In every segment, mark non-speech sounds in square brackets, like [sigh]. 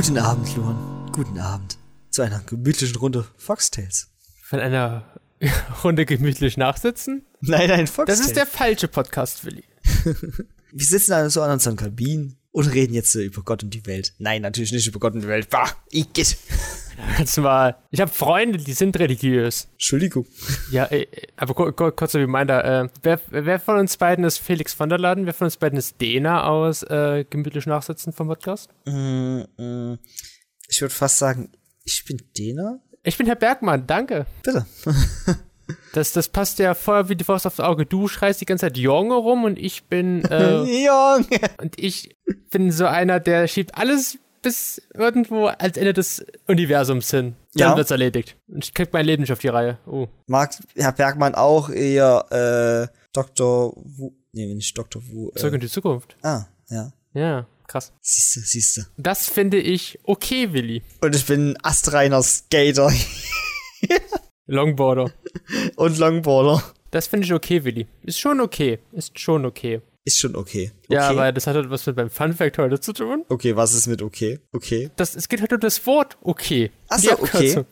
Guten Abend, Luan. Guten Abend. Zu einer gemütlichen Runde Foxtails. Von einer [laughs] Runde gemütlich nachsitzen? Nein, nein, Foxtails. Das ist der falsche Podcast, Willi. [laughs] Wir sitzen also an unseren Kabinen und reden jetzt äh, über Gott und die Welt. Nein, natürlich nicht über Gott und die Welt. Bah, ich geht. Du mal. Ich habe Freunde, die sind religiös. Entschuldigung. Ja, äh, aber kur kur kurzer Reminder. Äh, wer, wer von uns beiden ist Felix von der Laden? Wer von uns beiden ist Dena aus äh, Gemütlich Nachsitzen vom Podcast? Mm, mm, ich würde fast sagen, ich bin Dena. Ich bin Herr Bergmann, danke. Bitte. [laughs] Das, das passt ja voll wie die Faust aufs Auge. Du schreist die ganze Zeit Junge rum und ich bin. Äh, [laughs] Junge. und ich bin so einer, der schiebt alles bis irgendwo als Ende des Universums hin. Dann Ja. wird's erledigt. Und ich krieg mein Leben nicht auf die Reihe. Oh. Mag Herr Bergmann auch eher äh, Dr. Wu. Nee, nicht Dr. Wu. Zurück Äh, in die Zukunft. ah, ja. Ja, krass. Siehste, siehste. Das finde ich okay, Willi. Und ich bin ein astreiner Skater [laughs] Longboarder. [laughs] und Longboarder. Das finde ich okay, Willi. Ist schon okay. Ist schon okay. Ist schon okay. okay. Ja, aber das hat halt was mit meinem Fun Fact heute zu tun. Okay, was ist mit okay? Okay. Das, es geht halt um das Wort okay. Ach Die so, okay.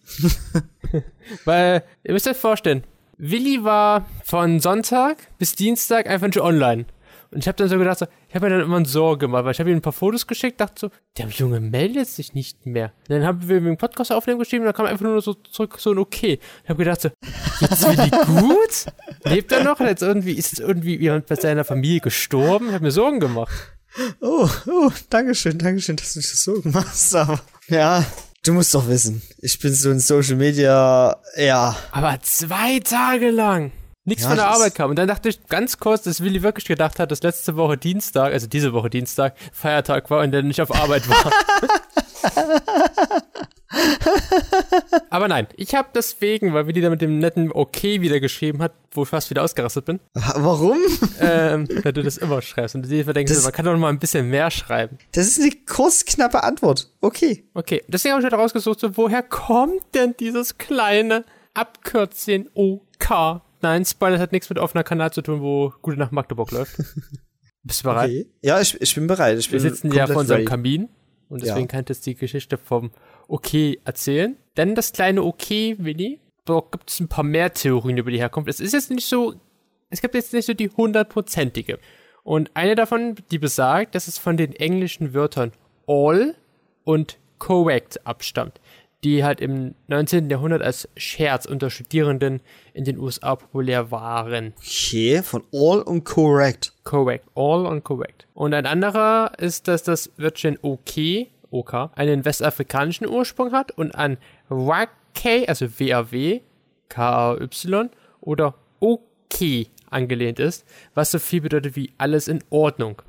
[laughs] Weil, ihr müsst euch vorstellen, Willi war von Sonntag bis Dienstag einfach schon online. Und ich habe dann so gedacht, so, ich habe mir dann immer Sorge gemacht, weil ich habe ihm ein paar Fotos geschickt, dachte so, der Junge meldet sich nicht mehr. Und dann haben wir einen Podcast aufnehmen geschrieben, und dann kam einfach nur so zurück so ein Okay. Ich habe gedacht so, jetzt Willi gut? Lebt er noch? Jetzt irgendwie, ist jetzt irgendwie jemand bei seiner Familie gestorben? Ich habe mir Sorgen gemacht. Oh, oh, Dankeschön, Dankeschön, dass du das so machst, aber ja, du musst doch wissen, ich bin so in Social Media, ja, Aber zwei Tage lang. Nichts Ja, von der Arbeit kam. Und dann dachte ich ganz kurz, dass Willi wirklich gedacht hat, dass letzte Woche Dienstag, also diese Woche Dienstag, Feiertag war und er nicht auf Arbeit war. [laughs] Aber nein, ich habe deswegen, weil Willi da mit dem netten Okay wieder geschrieben hat, wo ich fast wieder ausgerastet bin, warum? ähm, weil du das immer schreibst. Und du dir denkst, Das- man kann doch noch mal ein bisschen mehr schreiben. Das ist eine kurz, knappe Antwort. Okay. Okay, deswegen habe ich heute rausgesucht, so, woher kommt denn dieses kleine Abkürzchen OK? Nein, Spoiler hat nichts mit offener Kanal zu tun, wo Gute Nacht Magdeburg läuft. [laughs] Bist du bereit? okay. Ja, ich, ich bin bereit. Ich Wir bin sitzen ja vor unserem ready. Kamin und deswegen Ja. kann ich jetzt die Geschichte vom OK erzählen. Denn das kleine OK, Willi, da gibt es ein paar mehr Theorien über die Herkunft. Es ist jetzt nicht so, es gibt jetzt nicht so die hundertprozentige. Und eine davon, die besagt, dass es von den englischen Wörtern all und correct abstammt, die halt im 19. Jahrhundert als Scherz unter Studierenden in den USA populär waren. Okay, von all und correct. Correct. All on correct. Und ein anderer ist, dass das Wörtchen OK, OK, einen westafrikanischen Ursprung hat und an WAK, also W-A-W, K-A-Y oder OK angelehnt ist, was so viel bedeutet wie alles in Ordnung.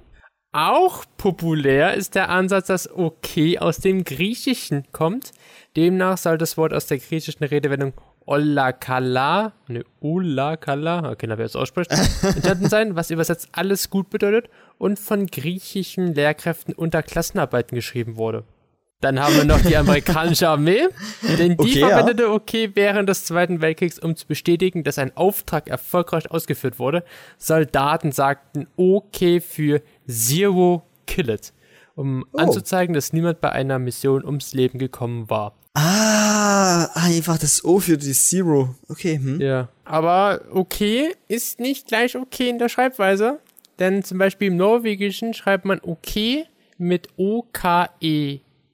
Auch populär ist der Ansatz, dass OK aus dem Griechischen kommt. Demnach soll das Wort aus der griechischen Redewendung Olakala, ne, Olakala, okay, na, wer es ausspricht, [laughs] entstanden sein, was übersetzt alles gut bedeutet und von griechischen Lehrkräften unter Klassenarbeiten geschrieben wurde. Dann haben wir noch die amerikanische Armee, denn die Okay, ja. verwendete OK während des Zweiten Weltkriegs, um zu bestätigen, dass ein Auftrag erfolgreich ausgeführt wurde. Soldaten sagten OK für Zero Kill It, um Oh. anzuzeigen, dass niemand bei einer Mission ums Leben gekommen war. Ah, einfach das O für die Zero. Okay, hm. Ja. Aber okay ist nicht gleich okay in der Schreibweise. Denn zum Beispiel im Norwegischen schreibt man okay mit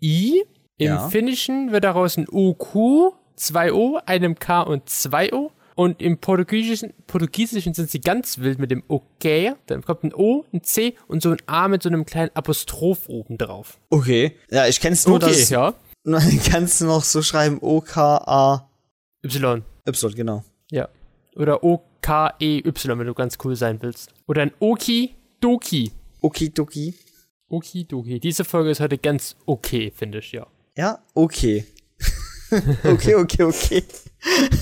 O-K-E-I. Im Ja. Finnischen wird daraus ein OQ, zwei O, einem K und zwei O. Und im Portugiesischen, Portugiesischen sind sie ganz wild mit dem okay. Dann kommt ein O, ein C und so ein A mit so einem kleinen Apostroph oben drauf. Okay. Ja, ich kenn's nur, Okay, dass ja. [laughs] man kannst du noch so schreiben O-K-A-Y, Y. genau. Ja. Oder O-K-E-Y, wenn du ganz cool sein willst. Oder ein Oki-Doki. Okidoki. Okidoki. Diese Folge ist heute ganz okay, finde ich, ja. Ja, okay. [laughs] okay, okay, okay.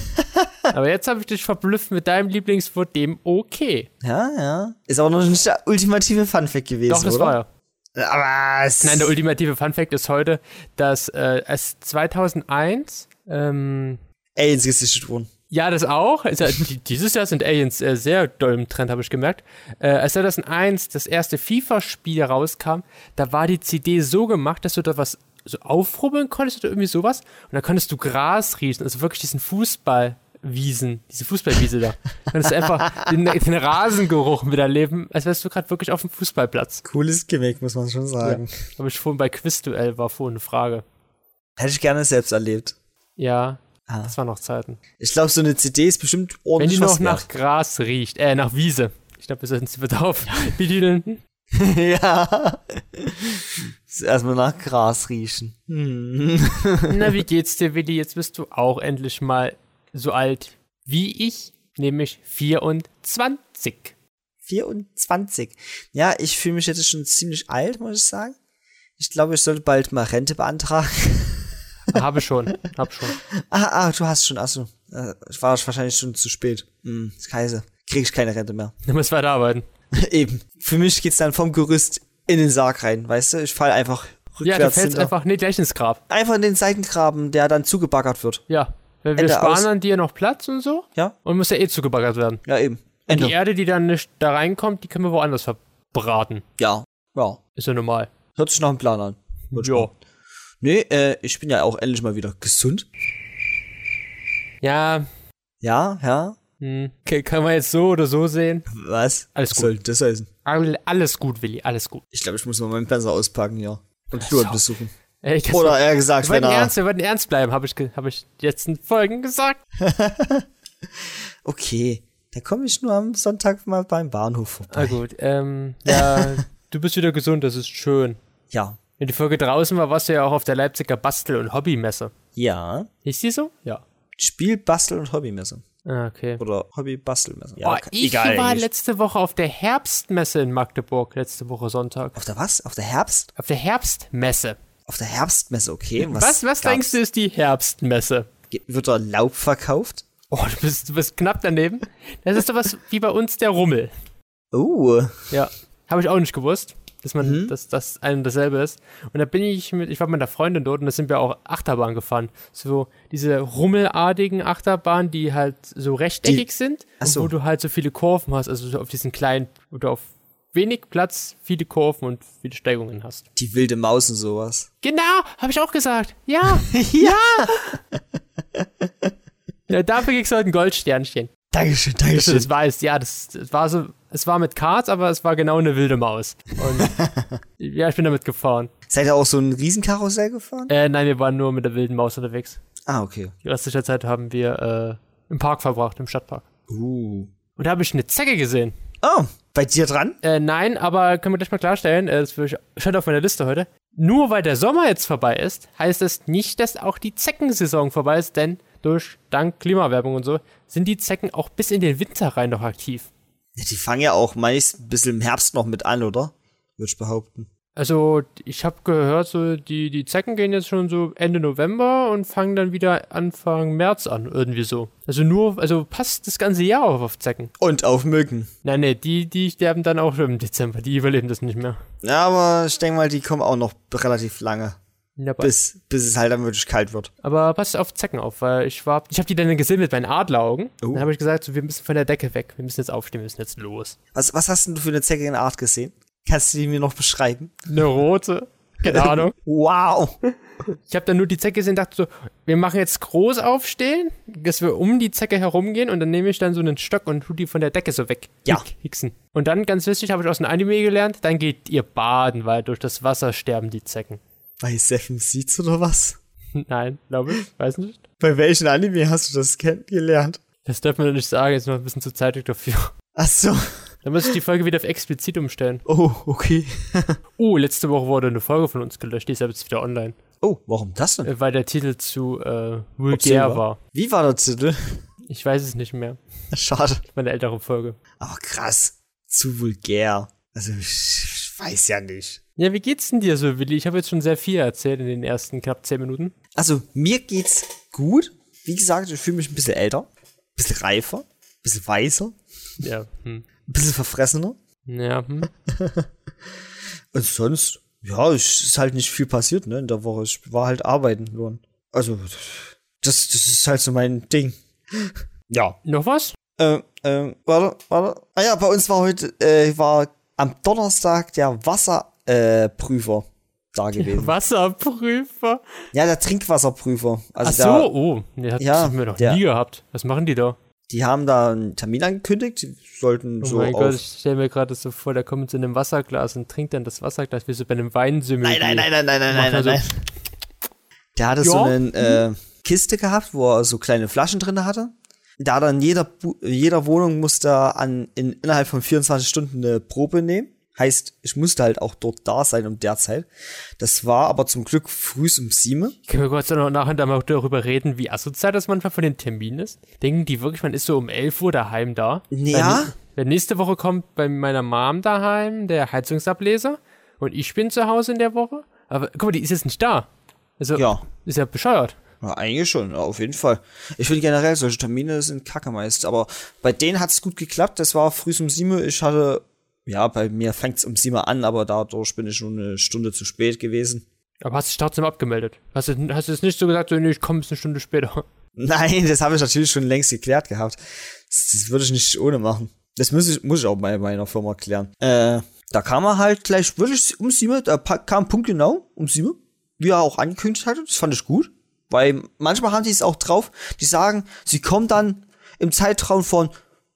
[laughs] Aber jetzt habe ich dich verblüfft mit deinem Lieblingswort, dem okay. Ja, ja. Ist aber noch nicht der ultimative Funfact gewesen, Doch, das oder? war ja. Aber es Nein, der ultimative Funfact ist heute, dass äh, es 2001, ähm, Aliens gesichtet wurden. Ja, das auch. Die, dieses Jahr sind Aliens äh, sehr doll im Trend, habe ich gemerkt. Äh, als 2001 das erste FIFA-Spiel rauskam, da war die CD so gemacht, dass du da was so aufrubbeln konntest oder irgendwie sowas. Und dann konntest du Gras riechen, also wirklich diesen Fußballwiesen, diese Fußballwiese da. Konntest du einfach den, den Rasengeruch miterleben, als wärst du gerade wirklich auf dem Fußballplatz. Cooles Gimmick, muss man schon sagen. Habe ich vorhin bei Quizduell war vorhin eine Frage. Hätte ich gerne selbst erlebt. Ja, Ah. das waren noch Zeiten. Ich glaube, so eine CD ist bestimmt Wenn ordentlich die noch was nach Gras riecht, äh, nach Wiese. Ich glaube, wir sollten sie bitte auf. Betiteln. wert. ja. [laughs] [laughs] Erstmal nach Gras riechen. Hm. Na, [laughs] wie geht's dir, Willi? Jetzt bist du auch endlich mal so alt wie ich, nämlich 24. 24. Ja, ich fühle mich jetzt schon ziemlich alt, muss ich sagen. Ich glaube, ich sollte bald mal Rente beantragen. Habe schon, hab schon. ah, ah, du hast schon, achso. Äh, Ich war wahrscheinlich schon zu spät. Hm, scheiße. Krieg ich keine Rente mehr. Du musst weiterarbeiten. [laughs] Eben. Für mich geht's dann vom Gerüst in den Sarg rein, weißt du? Ich fall einfach Ja, du rückwärts fällst hinter. einfach nicht gleich ins Grab. einfach in den Seitengraben, der dann zugebaggert wird. Ja. Weil wir Ende sparen aus. an dir noch Platz und so. Ja? Und muss ja eh zugebaggert werden. Ja, eben. Und Ende. die Erde, die dann nicht da reinkommt, die können wir woanders verbraten. Ja. Ja. Ist ja normal. Hört sich nach einem Plan an. Ja. Nee, äh, ich bin ja auch endlich mal wieder gesund. Ja, Ja, ja. hm. Okay, kann man jetzt so oder so sehen. Was? Alles Was gut. soll das heißen? All- Alles gut, Willi, alles gut. Ich glaube, ich muss mal meinen Panzer auspacken, ja. Und Stuart besuchen. Ey, ich Oder eher gesagt, wir wenn er. ernst, wir wollten ernst bleiben, habe ich, hab ich jetzt in Folgen gesagt. [laughs] Okay. Da komme ich nur am Sonntag mal beim Bahnhof Na vorbei. gut, ähm, ja, [laughs] du bist wieder gesund, das ist schön. Ja. Wenn die Folge draußen war, warst du ja auch auf der Leipziger Bastel- und Hobbymesse. Ja. Ist die so? Ja. Spiel, Bastel und Hobbymesse. Ah, okay. Oder Hobby-Bastelmesse. oh, ke- ich war eigentlich. letzte Woche auf der Herbstmesse in Magdeburg, letzte Woche Sonntag. Auf der was? Auf der Herbst? Auf der Herbstmesse. Auf der Herbstmesse, okay. Was, was, denkst du ist die Herbstmesse? Wird da Laub verkauft? Oh, du bist, du bist knapp daneben. Das ist sowas wie bei uns der Rummel. Oh. Ja, habe ich auch nicht gewusst, dass man, Mhm. dass das ein und dasselbe ist. Und da bin ich mit, ich war mit einer Freundin dort und da sind wir auch Achterbahn gefahren. So diese rummelartigen Achterbahnen, die halt so rechteckig sind Ach und so. wo du halt so viele Kurven hast, also so auf diesen kleinen, wo du auf wenig Platz viele Kurven und viele Steigungen hast. Die wilde Maus und sowas. Genau, habe ich auch gesagt. Ja, [laughs] ja. [laughs] ja, dafür kriegst du heute ein Goldsternchen. Dankeschön, Dankeschön. das weißt. Ja, das, das war so, es war mit Karts, aber es war genau eine wilde Maus. Und [laughs] ja, ich bin damit gefahren. Seid ihr auch so ein Riesenkarussell gefahren? Äh, nein, wir waren nur mit der wilden Maus unterwegs. Ah, okay. Die restliche Zeit haben wir äh, im Park verbracht, im Stadtpark. Uh. Und da habe ich eine Zecke gesehen. Oh, bei dir dran? Äh, nein, aber können wir gleich mal klarstellen, äh, das stand auf meiner Liste heute. Nur weil der Sommer jetzt vorbei ist, heißt das nicht, dass auch die Zeckensaison vorbei ist, denn durch, dank Klimawerbung und so, sind die Zecken auch bis in den Winter rein noch aktiv. Die fangen ja auch meist ein bisschen im Herbst noch mit an, oder? Würde ich behaupten. Also, ich habe gehört, so die, die Zecken gehen jetzt schon so Ende November und fangen dann wieder Anfang März an, irgendwie so. Also nur, also passt das ganze Jahr auf, auf Zecken. Und auf Mücken. Nein, nee, die, die sterben dann auch schon im Dezember, die überleben das nicht mehr. Ja, aber ich denke mal, die kommen auch noch relativ lange. Ja, Bis, bis es halt dann wirklich kalt wird. aber passt auf Zecken auf, weil ich war, ich habe die dann gesehen mit meinen Adleraugen. Oh. Dann habe ich gesagt, so, wir müssen von der Decke weg, wir müssen jetzt aufstehen, wir müssen jetzt los. Was, was hast denn du für eine Zecke in Art gesehen? Kannst du die mir noch beschreiben? Eine rote, keine [laughs] Ahnung. Wow. Ich habe dann nur die Zecke gesehen und dachte so, wir machen jetzt groß aufstehen, dass wir um die Zecke herumgehen und dann nehme ich dann so einen Stock und tu die von der Decke so weg. Ja. Hick- Hicksen. Und dann, ganz wichtig, habe ich aus dem Anime gelernt, dann geht ihr baden, weil durch das Wasser sterben die Zecken. Bei Seven Seeds oder was? [laughs] Nein, glaube ich, weiß nicht. Bei welchen Anime hast du das kennengelernt? Das darf man nicht sagen, jetzt noch ein bisschen zu zeitig dafür. Ach so. Dann muss ich die Folge wieder auf explizit umstellen. Oh, okay. Oh, [laughs] letzte Woche wurde eine Folge von uns gelöscht, die ist aber jetzt wieder online. Oh, warum das denn? Äh, Weil der Titel zu äh, vulgär war? war. Wie war der Titel? Ich weiß es nicht mehr. [laughs] Schade. Meine ältere Folge. Aber krass. Zu vulgär. Also, ich weiß ja nicht. Ja, wie geht's denn dir so, Willi? Ich habe jetzt schon sehr viel erzählt in den ersten knapp zehn Minuten. Also, mir geht's gut. Wie gesagt, ich fühle mich ein bisschen älter. Ein bisschen reifer. Ein bisschen weißer. Ja, hm. Ein bisschen verfressener. Ja, hm. [laughs] Und sonst, ja, es ist halt nicht viel passiert, ne, in der Woche. Ich war halt arbeiten geworden. Also, das, das ist halt so mein Ding. [laughs] Ja. Noch was? Ähm, ähm, warte, warte. Ah ja, bei uns war heute, äh, war am Donnerstag der Wasserprüfer. Äh, Prüfer. da [laughs] gewesen. Wasserprüfer. Ja, der Trinkwasserprüfer. Also Ach so, da, oh, nee, hat Ja, haben wir noch der- nie gehabt. Was machen die da? die haben da einen Termin angekündigt. Die sollten Oh so mein. Gott, ich stelle mir gerade so vor, der kommt so einem Wasserglas und trinkt dann das Wasserglas wie so bei einem Weinsümmel. Nein, nein, nein, nein, nein, nein, nein, so- nein. Der hatte Ja. so eine äh, Kiste gehabt, wo er so kleine Flaschen drin hatte. Da in jeder, jeder Wohnung musste an, in, innerhalb von 24 Stunden eine Probe nehmen. Heißt, ich musste halt auch dort da sein um der Zeit. Das war aber zum Glück früh um sieben. Können wir kurz noch nachher mal darüber reden, wie asozial das manchmal von den Terminen ist? Denken die wirklich, man ist so um 11 Uhr daheim da? Ja. Weil nächste Woche kommt bei meiner Mom daheim der Heizungsableser und ich bin zu Hause in der Woche. Aber guck mal, die ist jetzt nicht da. Also, Ja. ist ja bescheuert. Ja, eigentlich schon, ja, auf jeden Fall. Ich finde generell, solche Termine sind kacke meist. Aber bei denen hat es gut geklappt. Das war früh um sieben. Ich hatte, ja, bei mir fängt es um sieben an, aber dadurch bin ich schon eine Stunde zu spät gewesen. Aber hast dich trotzdem abgemeldet? Hast du, hast du jetzt nicht so gesagt, so, nee, ich komme bis eine Stunde später? [laughs] Nein, das habe ich natürlich schon längst geklärt gehabt. Das, das würde ich nicht ohne machen. Das muss ich, muss ich auch bei meiner Firma klären. Äh, da kam er halt gleich wirklich um sieben, da kam punktgenau um sieben, wie er auch angekündigt hatte. Das fand ich gut. Weil manchmal haben die es auch drauf, die sagen, sie kommen dann im Zeitraum von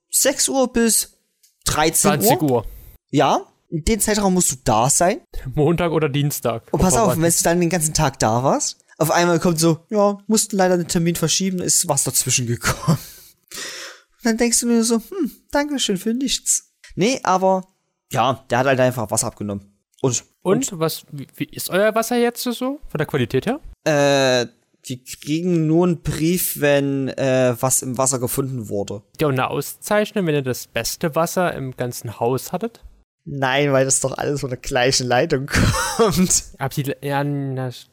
6 Uhr bis 13 20 Uhr. Uhr. Ja, in dem Zeitraum musst du da sein. Montag oder Dienstag. Und pass auf, wenn du dann den ganzen Tag da warst, auf einmal kommt so, ja, mussten leider den Termin verschieben, ist was dazwischen gekommen. Und dann denkst du nur so, hm, Dankeschön für nichts. Nee, aber ja, der hat halt einfach Wasser abgenommen. Und, Und was, wie, wie ist euer Wasser jetzt so von der Qualität her? äh, die kriegen nur einen Brief, wenn äh, was im Wasser gefunden wurde. Ja, und eine Auszeichnung, wenn ihr das beste Wasser im ganzen Haus hattet? Nein, weil das doch alles von der gleichen Leitung [laughs] kommt. Aber, die, ja,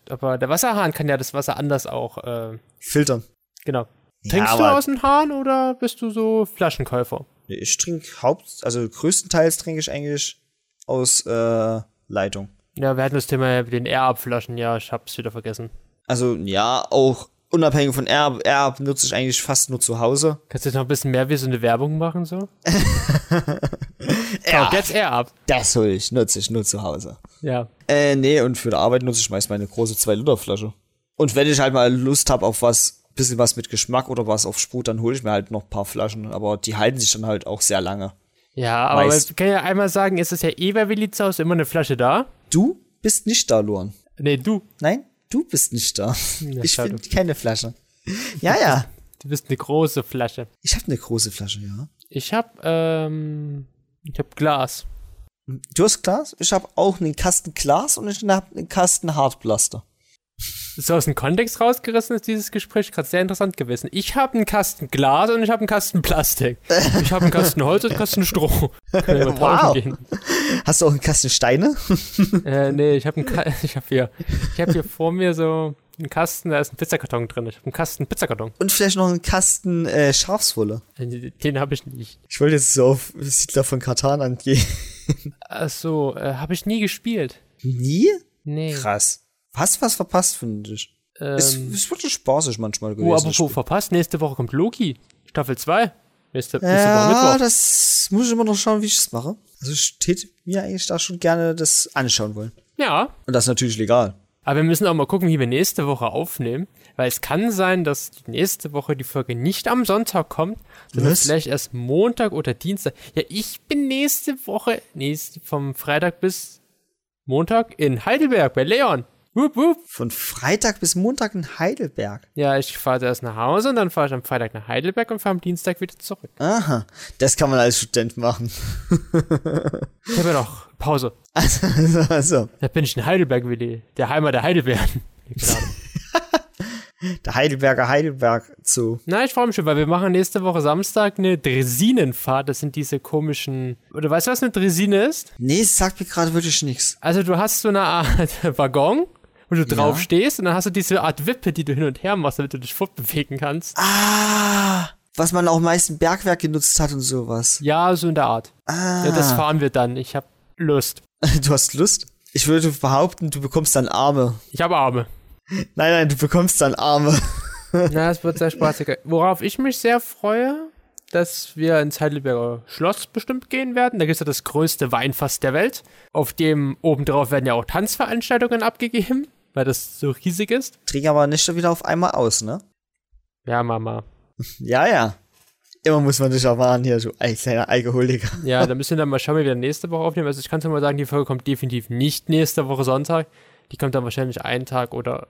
aber der Wasserhahn kann ja das Wasser anders auch, äh, Filtern. genau. Ja, Trinkst du aber- aus dem Hahn oder bist du so Flaschenkäufer? Ich trinke haupt, also größtenteils trinke ich eigentlich aus äh, Leitung. Ja, wir hatten das Thema mit den Air-Up-Flaschen, ja, ich hab's wieder vergessen. Also ja, auch unabhängig von R, R benutze ich eigentlich fast nur zu Hause. Kannst du jetzt noch ein bisschen mehr wie so eine Werbung machen, so? [laughs] Kauft jetzt Air-Up. Das hol ich, nutze ich nur zu Hause. Ja. Äh, nee, und für die Arbeit nutze ich meist meine große 2-Liter-Flasche. Und wenn ich halt mal Lust habe auf was, bisschen was mit Geschmack oder was auf Sprut, dann hole ich mir halt noch ein paar Flaschen. Aber die halten sich dann halt auch sehr lange. Ja, aber Meist. ich kann ja einmal sagen, ist es ja eh bei Willi zu Hause immer eine Flasche da? Du bist nicht da, Luan. Nee, du. Nein, du bist nicht da. ich schade. finde keine Flasche. Ja, ja. Du bist eine große Flasche. Ich habe eine große Flasche, ja. Ich hab, ähm, ich hab Glas. Du hast Glas? Ich habe auch einen Kasten Glas und ich habe einen Kasten Hartplaster. So aus dem Kontext rausgerissen ist dieses Gespräch gerade sehr interessant gewesen. Ich habe einen Kasten Glas und ich habe einen Kasten Plastik. Ich habe einen Kasten Holz und einen Kasten Stroh. Können wir Wow. Hast du auch einen Kasten Steine? [laughs] Äh, nee, ich habe [laughs] ich habe hier, ich habe hier vor mir so einen Kasten, da ist ein Pizzakarton drin. Ich habe einen Kasten Pizzakarton. Und vielleicht noch einen Kasten äh, Schafswolle. Äh, Den habe ich nicht. Ich wollte jetzt so auf Siedler von Katan angehen. Ach so, äh, habe ich nie gespielt. Nie? Nee. Krass. Hast was verpasst, finde ich. es Ähm, ist wirklich spaßig manchmal gewesen. oh, apropos Spiel. verpasst, nächste Woche kommt Loki. Staffel 2. Nächste, nächste Woche ja, Mittwoch. das muss ich immer noch schauen, wie ich es mache. Also ich täte mir eigentlich da schon gerne das anschauen wollen. Ja, Und das ist natürlich legal. Aber wir müssen auch mal gucken, wie wir nächste Woche aufnehmen, weil es kann sein, dass die nächste Woche die Folge nicht am Sonntag kommt, sondern Was? vielleicht erst Montag oder Dienstag. Ja, ich bin nächste Woche, nächste, vom Freitag bis Montag in Heidelberg bei Leon. Wup, wup. Von Freitag bis Montag in Heidelberg. Ja, ich fahre erst nach Hause und dann fahre ich am Freitag nach Heidelberg und fahre am Dienstag wieder zurück. Aha. Das kann man als Student machen. [laughs] Ich habe ja noch Pause. Also, also, also. Da bin ich in Heidelberg, Willi. Der Heimat der Heidelbeeren. Genau. [laughs] Der Heidelberger Heidelberg Zoo. Na, ich freue mich schon, weil wir machen nächste Woche Samstag eine Dresinenfahrt. Das sind diese komischen. Oder weißt du, was eine Dresine ist? Nee, es sagt mir gerade wirklich nichts. Also du hast so eine Art [laughs] Waggon, wo du drauf stehst und dann hast du diese Art Wippe, die du hin und her machst, damit du dich fortbewegen kannst. Ah, was man auch meist im Bergwerk genutzt hat und sowas. Ja, so in der Art. Ah, Ja, das fahren wir dann. Ich habe Lust. [laughs] du hast Lust? Ich würde behaupten, du bekommst dann Arme. Ich habe Arme. Nein, nein, du bekommst dann Arme. [laughs] Na, es wird sehr spaßig. Worauf ich mich sehr freue, dass wir ins Heidelberger Schloss bestimmt gehen werden. Da gibt es ja das größte Weinfass der Welt. Auf dem obendrauf werden ja auch Tanzveranstaltungen abgegeben, weil das so riesig ist. Trinken aber nicht schon wieder auf einmal aus, ne? Ja, Mama. [laughs] Ja, ja. Immer muss man dich erwarnen hier, so ein kleiner Alkoholiker. [laughs] Ja, da müssen wir dann mal schauen, wie wir dann nächste Woche aufnehmen. Also ich kann es mal sagen, die Folge kommt definitiv nicht nächste Woche Sonntag. Die kommt dann wahrscheinlich einen Tag oder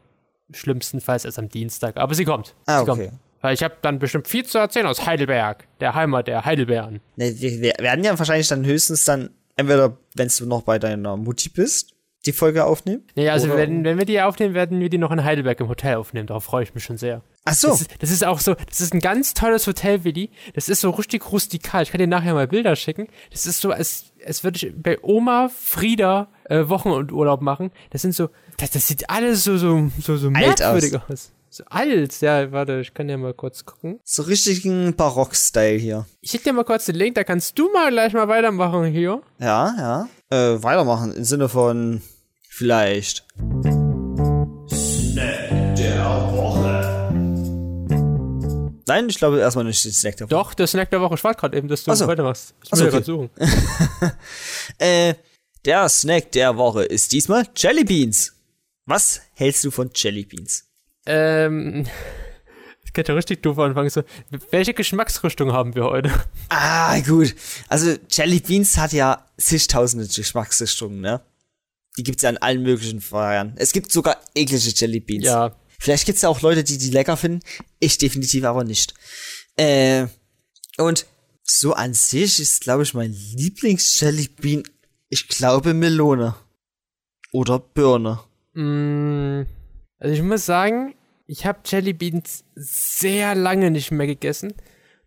schlimmstenfalls erst am Dienstag. Aber sie kommt. Ah, sie okay. kommt. Weil ich habe dann bestimmt viel zu erzählen aus Heidelberg, der Heimat der Heidelbeeren. Ne, wir, wir werden ja wahrscheinlich dann höchstens dann, entweder, wenn du noch bei deiner Mutti bist, die Folge aufnehmen. Nee, also Oder- wenn, wenn wir die aufnehmen, werden wir die noch in Heidelberg im Hotel aufnehmen. Darauf freue ich mich schon sehr. Ach so. Das ist, das ist auch so, das ist ein ganz tolles Hotel, Willi. Das ist so richtig rustikal. Ich kann dir nachher mal Bilder schicken. Das ist so, als, als würde ich bei Oma Frieda äh, Wochen und Urlaub machen. Das sind so, das, das sieht alles so, so, so, so Alt merkwürdig aus. So alt. Ja, warte, ich kann dir mal kurz gucken. So richtigen Barock-Style hier. Ich schicke dir mal kurz den Link, da kannst du mal gleich mal weitermachen hier. Ja, ja. Äh, weitermachen im Sinne von vielleicht. Nein, ich glaube erstmal nicht den Snack der Woche. Doch, der Snack der Woche. Ich warte gerade eben, dass du so. weitermachst. Ich will okay. gerade suchen. [laughs] Äh, der Snack der Woche ist diesmal Jelly Beans. Was hältst du von Jelly Beans? Ähm, [laughs] ich könnte ja richtig doof anfangen. So, welche Geschmacksrichtung haben wir heute? Ah, gut. Also Jelly Beans hat ja zigtausende Geschmacksrichtungen, ne? Die gibt's ja in allen möglichen Varianten. Es gibt sogar eklige Jelly Beans. Ja, Vielleicht gibt's ja auch Leute, die die lecker finden. Ich definitiv aber nicht. Äh, und so an sich ist, glaube ich, mein Lieblings-Jelly Bean, ich glaube, Melone. Oder Birne. Mm, also ich muss sagen, ich habe Jelly Beans sehr lange nicht mehr gegessen.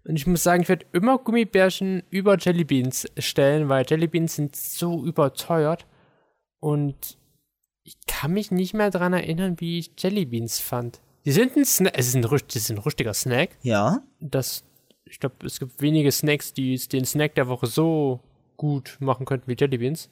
Und ich muss sagen, ich werde immer Gummibärchen über Jelly Beans stellen, weil Jelly Beans sind so überteuert. Und ich kann mich nicht mehr dran erinnern, wie ich Jelly Beans fand. Die sind ein Snack, es ist ein, ist ein rustiger Snack. Ja. Das, ich glaube, es gibt wenige Snacks, die den Snack der Woche so gut machen könnten wie Jelly Beans.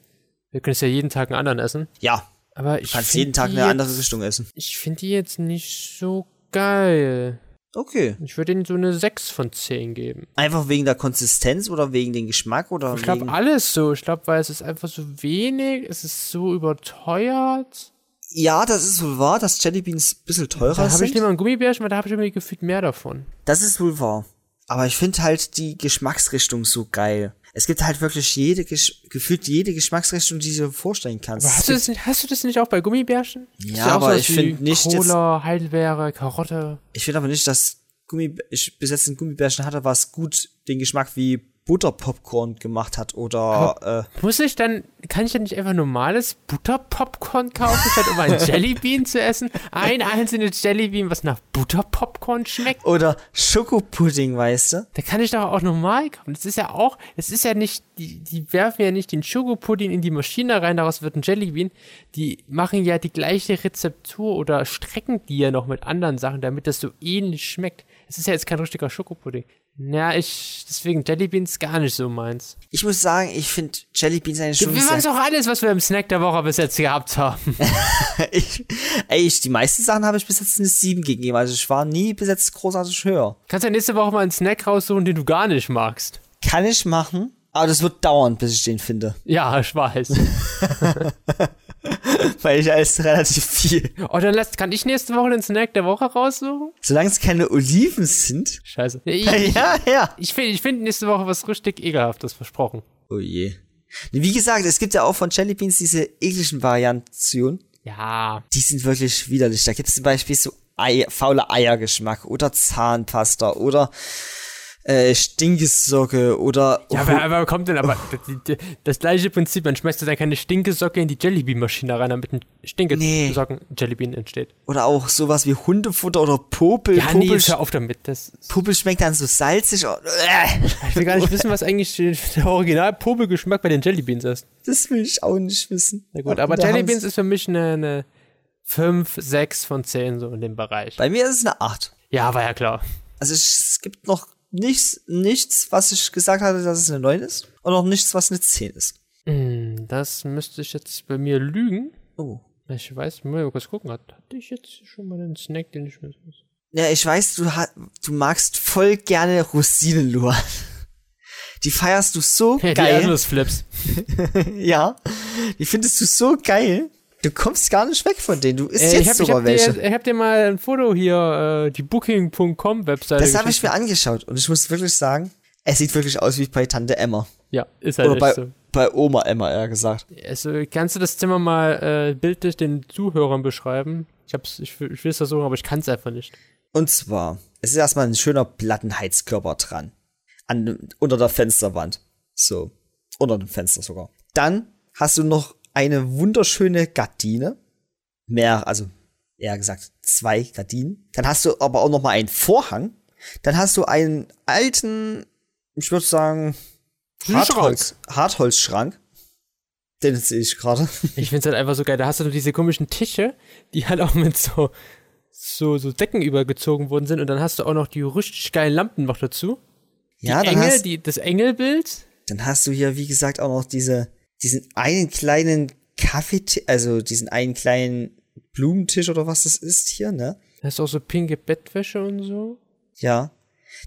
Wir können es ja jeden Tag einen anderen essen. Ja. Aber Du ich kannst find jeden Tag eine jetzt, andere Richtung essen. Ich finde die jetzt nicht so geil. Okay. Ich würde ihnen so eine 6 von 10 geben. Einfach wegen der Konsistenz oder wegen dem Geschmack oder Ich glaube alles so. Ich glaube, weil es ist einfach so wenig, es ist so überteuert. Ja, das ist wohl wahr, dass Jelly Beans ein bisschen teurer Da habe ich sind. lieber ein Gummibärchen, weil da habe ich irgendwie gefühlt mehr davon. Das ist wohl wahr. Aber ich finde halt die Geschmacksrichtung so geil. Es gibt halt wirklich jede, Gesch gefühlt jede Geschmacksrichtung, die du dir vorstellen kannst. Hast du, das nicht, hast du das nicht auch bei Gummibärchen? Ja, aber ich wie find nicht jetzt- Cola, Heidelbeere, Karotte. Ich finde aber nicht, dass Gummi ich bis jetzt ein Gummibärchen hatte, was gut den Geschmack wie Butterpopcorn gemacht hat oder äh, Muss ich dann, kann ich dann nicht einfach normales Butterpopcorn kaufen, statt um ein [laughs] Jellybean zu essen? Ein einzelnes Jellybean, was nach Butterpopcorn schmeckt? oder Schokopudding, weißt du? Da kann ich doch auch normal kaufen. Das ist ja auch, das ist ja nicht, die, die werfen ja nicht den Schokopudding in die Maschine rein, daraus wird ein Jellybean. Die machen ja die gleiche Rezeptur oder strecken die ja noch mit anderen Sachen, damit das so ähnlich schmeckt. Es ist ja jetzt kein richtiger Schokopudding. Ja, ich, deswegen Jellybeans gar nicht so meins. Ich muss sagen, ich finde Jelly Beans eine schon Wir machen doch alles, was wir im Snack der Woche bis jetzt gehabt haben. [laughs] ich, ey, ich, die meisten Sachen habe ich bis jetzt eine 7 gegeben. Also ich war nie bis jetzt großartig höher. Kannst ja nächste Woche mal einen Snack raussuchen, den du gar nicht magst. Kann ich machen, aber das wird dauern, bis ich den finde. Ja, ich weiß. [laughs] [laughs] Weil ich alles relativ viel. Oh, dann lass, kann ich nächste Woche den Snack der Woche raussuchen? Solange es keine Oliven sind. Scheiße. Ich, Ja, ja. ich finde ich find nächste Woche was richtig ekelhaftes versprochen. Oh je. Wie gesagt, es gibt ja auch von Jelly Beans diese ekligen Variationen. Ja. Die sind wirklich widerlich. Da gibt es zum Beispiel so Ei, faule Eiergeschmack oder Zahnpasta oder äh, Stinkesocke oder Ja, aber, aber kommt denn aber das, das, das gleiche Prinzip, man schmeißt dann keine Stinkesocke in die Jellybean-Maschine rein, damit ein Stinkesocken-Jellybean entsteht. oder auch sowas wie Hundefutter oder Popel. Ja, nee, Popel, hör auf damit. Das, Popel schmeckt dann so salzig. Oh, äh, ich will gar nicht wissen, was eigentlich der Original-Popelgeschmack bei den Jellybeans ist. das will ich auch nicht wissen. Na gut, aber Da haben's- Jellybeans ist für mich eine, eine 5, 6 von 10 so in dem Bereich. Bei mir ist es eine 8. Ja, war ja klar. Also es gibt noch nichts, nichts, was ich gesagt hatte, dass es eine 9 ist. Und noch nichts, was eine 10 ist. Hm, Das müsste ich jetzt bei mir lügen. Oh. Ich weiß, mal kurz gucken. Hat- Hatte ich jetzt schon mal einen Snack, den ich mir. Ja, ich weiß, du, ha du magst voll gerne Rosinenluan. Die feierst du so [laughs] Die geil. Erdnussflips. [laughs] ja, die findest du so geil. Du kommst gar nicht weg von denen. Du isst Äh, jetzt ich, hab, ich, sogar hab welche. dir, ich hab dir mal ein Foto hier, äh, die Booking.com-Webseite. das habe ich mir angeschaut und ich muss wirklich sagen, es sieht wirklich aus wie bei Tante Emma. Ja, ist halt Oder bei, so. bei Oma Emma, eher gesagt. Also, kannst du das Zimmer mal äh, bildlich den Zuhörern beschreiben? Ich, hab's, ich, will- ich will es versuchen, aber ich kann es einfach nicht. Und zwar, es ist erstmal ein schöner Plattenheizkörper dran. An, unter der Fensterwand. So. Unter dem Fenster sogar. Dann hast du noch eine wunderschöne Gardine. Mehr, also eher gesagt zwei Gardinen. Dann hast du aber auch noch mal einen Vorhang. Dann hast du einen alten, ich würde sagen. Hartholz, Hartholzschrank. Den sehe ich gerade. [laughs] Ich find's halt einfach so geil. Da hast du noch diese komischen Tische, die halt auch mit so, so, so Decken übergezogen worden sind. Und dann hast du auch noch die richtig geilen Lampen noch dazu. Ja, dann Engel, hast, die, das Engelbild. Dann hast du hier, wie gesagt, auch noch diese, diesen einen kleinen Kaffeetisch, also diesen einen kleinen Blumentisch oder was das ist hier, ne? Da du auch so pinke Bettwäsche und so. Ja.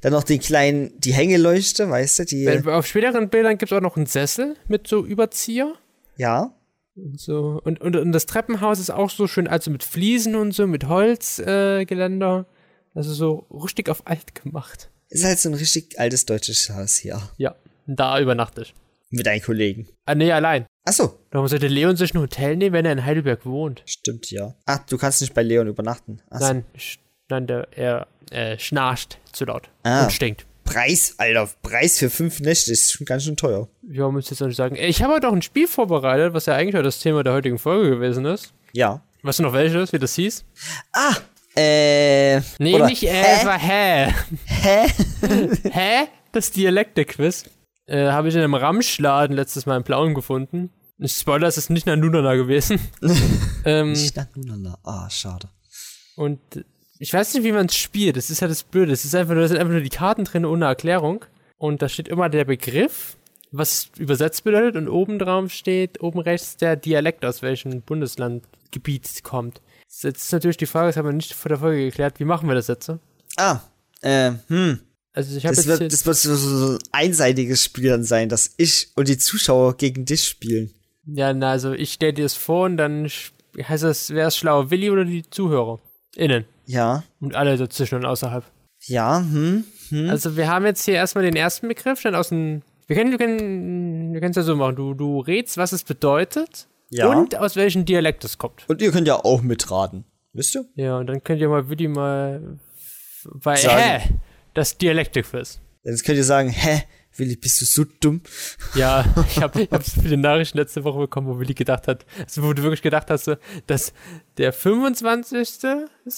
Dann noch den kleinen, die Hängeleuchte, weißt du, die, Auf späteren Bildern gibt's auch noch einen Sessel mit so Überzieher. ja. Und so. Und, und, und das Treppenhaus ist auch so schön, also mit Fliesen und so, mit Holzgeländer. Äh, also so richtig auf alt gemacht. Ist halt so ein richtig altes deutsches Haus hier. Ja, da übernachte ich. Mit deinen Kollegen. Ah, nee, allein. Ach so. Warum sollte Leon sich ein Hotel nehmen, wenn er in Heidelberg wohnt? Stimmt, ja. Ach, du kannst nicht bei Leon übernachten. Ach so. Nein, sch- nein, der, er äh, schnarcht zu laut Ah. und stinkt. Preis, Alter, Preis für fünf Nächte ist schon ganz schön teuer. Wir haben uns jetzt noch nicht sagen. Ich habe heute auch ein Spiel vorbereitet, was ja eigentlich auch das Thema der heutigen Folge gewesen ist. Ja. Weißt du noch welches, wie das hieß? Ah, äh. Nee, oder- nicht äh, es war hä. Hä? [laughs] Hä? Das Dialekte-Quiz. Äh, habe ich in einem Ramschladen letztes Mal in Plauen gefunden. Ich spoiler, es ist nicht Nanunana gewesen. [laughs] ähm, Nicht nach Nunala. Ah, schade. und ich weiß nicht, wie man es spielt. Das ist ja das Blöde. Es ist einfach nur, da sind einfach nur die Karten drin ohne Erklärung. Und da steht immer der Begriff, was übersetzt bedeutet. Und oben drauf steht, oben rechts der Dialekt, aus welchem Bundeslandgebiet kommt. Jetzt ist natürlich die Frage, das haben wir nicht vor der Folge geklärt. Wie machen wir das jetzt? so? Ah, äh, hm. Also ich habe Das wird, das wird so, ein einseitiges Spiel dann sein, dass ich und die Zuschauer gegen dich spielen. Ja, na, also ich stelle dir das vor und dann heißt das, wer ist schlauer, Willi oder die Zuhörer? Innen. Ja, Und alle dazwischen und außerhalb. ja, hm, hm. Also wir haben jetzt hier erstmal den ersten Begriff, dann aus dem. Wir können, wir können, wir können es ja so machen. Du, du rätst, was es bedeutet Ja. und aus welchem Dialekt es kommt. Und ihr könnt ja auch mitraten. Wisst ihr? Ja, und dann könnt ihr mal Willi mal. Weil, hä? Das Dialekte-Quiz. Jetzt könnt ihr sagen, hä, Willi, bist du so dumm? Ja, ich [laughs] habe ich hab so viele Nachrichten letzte Woche bekommen, wo Willi gedacht hat, also wo du wirklich gedacht hast, dass der 25. ist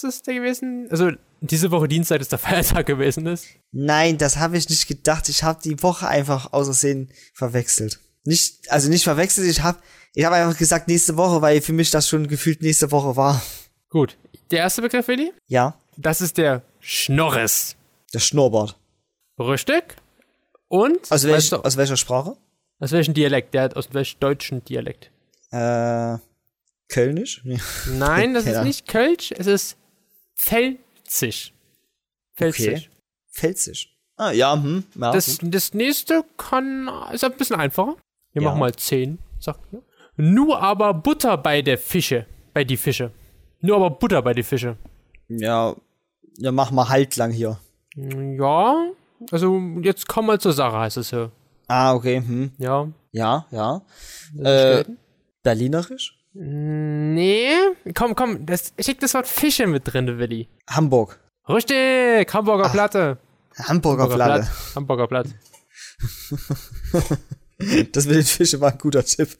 es der gewesen? Also diese Woche Dienstag ist der Feiertag gewesen ist. Nein, das habe ich nicht gedacht. Ich habe die Woche einfach außersehen verwechselt. Nicht, also nicht verwechselt, ich habe ich hab einfach gesagt nächste Woche, weil für mich das schon gefühlt nächste Woche war. Gut. Der erste Begriff, Willi? Ja, Das ist der Schnorres. Der Schnurrbart. Richtig? Und? Aus, weißt welch, du, aus welcher Sprache? aus welchem Dialekt? Der hat aus welchem deutschen Dialekt? Äh, Kölnisch? [laughs] Nein, das ist nicht Kölsch, es ist Pfälzisch. Pfälzisch. Okay. Pfälzisch. Ah, ja, hm, ja, Das, das nächste kann, ist ein bisschen einfacher. Wir Ja. machen mal 10, sag ich. Nur aber Butter bei der Fische. Bei die Fische. Nur aber Butter bei die Fische. Ja, ja, mach mal halt lang hier. Ja, also jetzt komm mal zur Sache, heißt es hier. Ah, okay, hm. Ja. Ja, ja. Äh, Berlinerisch? Nee, komm, komm, das, schick das Wort Fische mit drin, Willi. Hamburg. Richtig, Hamburger Platte. Hamburger Platte. Platt. Hamburger Platt. Das mit den Fischen war ein guter Tipp.